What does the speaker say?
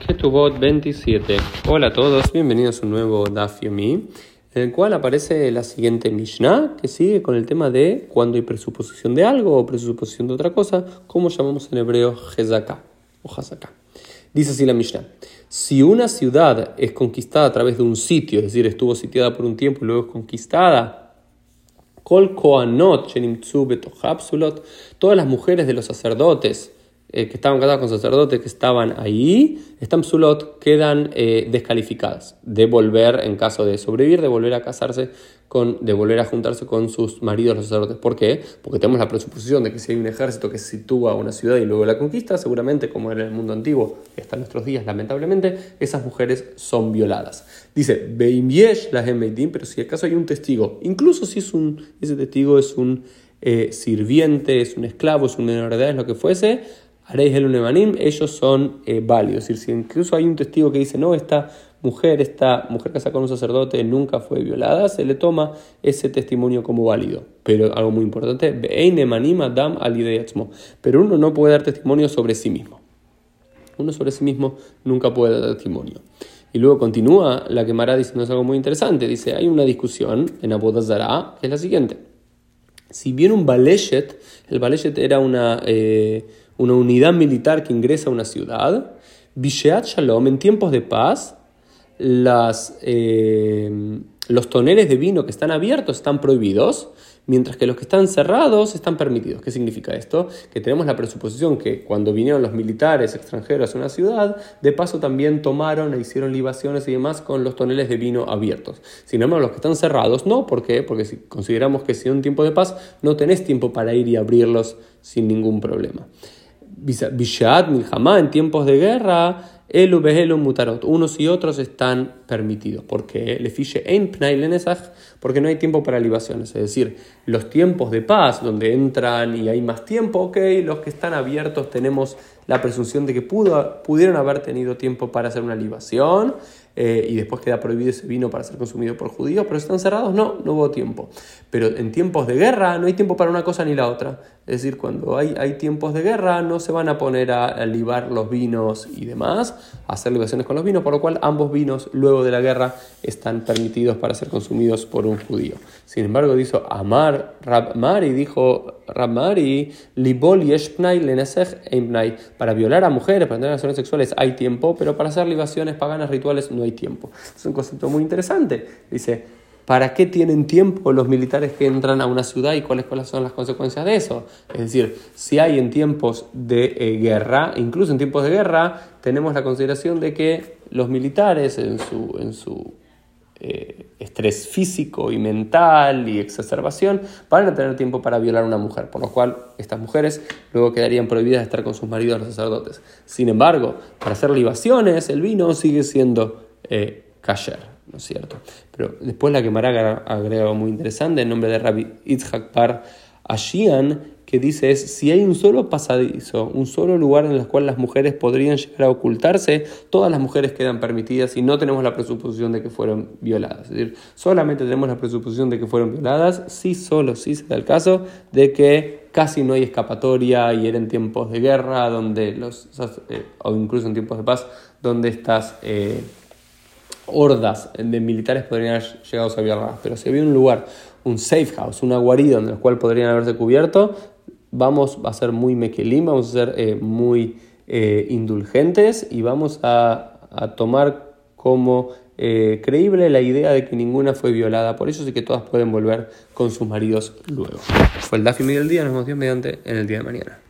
Ketubot 27. Hola a todos, bienvenidos a un nuevo Daf Yomi, en el cual aparece la siguiente Mishnah, que sigue con el tema de cuando hay presuposición de algo o presuposición de otra cosa, como llamamos en hebreo Hezaka o Hazaka. Dice así la Mishnah: Si una ciudad es conquistada a través de un sitio, es decir, estuvo sitiada por un tiempo y luego es conquistada, Kol Koanot todas las mujeres de los sacerdotes, eh, que estaban casadas con sacerdotes que estaban ahí, están psulot, quedan eh, descalificadas de volver, en caso de sobrevivir, de volver a casarse, con, de volver a juntarse con sus maridos los sacerdotes. ¿Por qué? Porque tenemos la presuposición de que si hay un ejército que sitúa a una ciudad y luego la conquista, seguramente, como era en el mundo antiguo hasta nuestros días, lamentablemente, esas mujeres son violadas. Dice, Beimyesh la pero si acaso hay un testigo, incluso si es un, ese testigo es un eh, sirviente, es un esclavo, es un menor de es lo que fuese, haréis el unemanim, ellos son eh, válidos. Es decir, si incluso hay un testigo que dice, no, esta mujer, esta mujer casada con un sacerdote nunca fue violada, se le toma ese testimonio como válido. Pero algo muy importante, dam pero uno no puede dar testimonio sobre sí mismo. Uno sobre sí mismo nunca puede dar testimonio. Y luego continúa la quemará diciendo algo muy interesante. Dice, hay una discusión en Abodazara, que es la siguiente. Si bien un baleshet, el baleshet era una... Eh, una unidad militar que ingresa a una ciudad, Bisheat Shalom, en tiempos de paz, eh, los toneles de vino que están abiertos están prohibidos, mientras que los que están cerrados están permitidos. ¿Qué significa esto? Que tenemos la presuposición que cuando vinieron los militares extranjeros a una ciudad, de paso también tomaron e hicieron libaciones y demás con los toneles de vino abiertos. Sin embargo, los que están cerrados no, ¿por qué? Porque si consideramos que si un tiempo de paz, no tenés tiempo para ir y abrirlos sin ningún problema. Bishat Milhamá, en tiempos de guerra, Elu Behelu Mutarot, unos y otros están permitidos. porque Le fiche Ein porque no hay tiempo para libaciones. Es decir, los tiempos de paz, donde entran y hay más tiempo, ok, los que están abiertos tenemos la presunción de que pudo, pudieron haber tenido tiempo para hacer una libación. Eh, y después queda prohibido ese vino para ser consumido por judíos, pero están cerrados, no, no hubo tiempo. Pero en tiempos de guerra no hay tiempo para una cosa ni la otra. Es decir, cuando hay, hay tiempos de guerra no se van a poner a, libar los vinos y demás, a hacer libaciones con los vinos, por lo cual ambos vinos luego de la guerra están permitidos para ser consumidos por un judío. Sin embargo, dijo Amar Rabmari, dijo Rabmari, Libol Yeshpnai Lenesech Para violar a mujeres, para tener relaciones sexuales hay tiempo, pero para hacer libaciones paganas rituales no hay tiempo. Es un concepto muy interesante. Dice, ¿para qué tienen tiempo los militares que entran a una ciudad y cuáles, son las consecuencias de eso? Es decir, si hay en tiempos de eh, guerra, incluso en tiempos de guerra, tenemos la consideración de que los militares en su, en su eh, estrés físico y mental y exacerbación van a tener tiempo para violar a una mujer, por lo cual estas mujeres luego quedarían prohibidas de estar con sus maridos los sacerdotes. Sin embargo, para hacer libaciones, el vino sigue siendo eh, ¿no es cierto? Pero después la Gemara agrega muy interesante en nombre de Rabbi Itzhak Par Ashian, que dice es, si hay un solo pasadizo, un solo lugar en el cual las mujeres podrían llegar a ocultarse, todas las mujeres quedan permitidas y no tenemos la presuposición de que fueron violadas. Es decir, solamente tenemos la presuposición de que fueron violadas si solo si se da el caso de que casi no hay escapatoria y era en tiempos de guerra, donde los, eh, o incluso en tiempos de paz, donde estas... Eh, hordas de militares podrían haber llegado a violar, pero si había un lugar, un safe house, una guarida en el cual podrían haberse cubierto, vamos a ser muy mequelim, vamos a ser eh, muy eh, indulgentes y vamos a, tomar como eh, creíble la idea de que ninguna fue violada. Por eso sí que todas pueden volver con sus maridos luego. Fue el Dafi del día, nos vemos mediante en el día de mañana.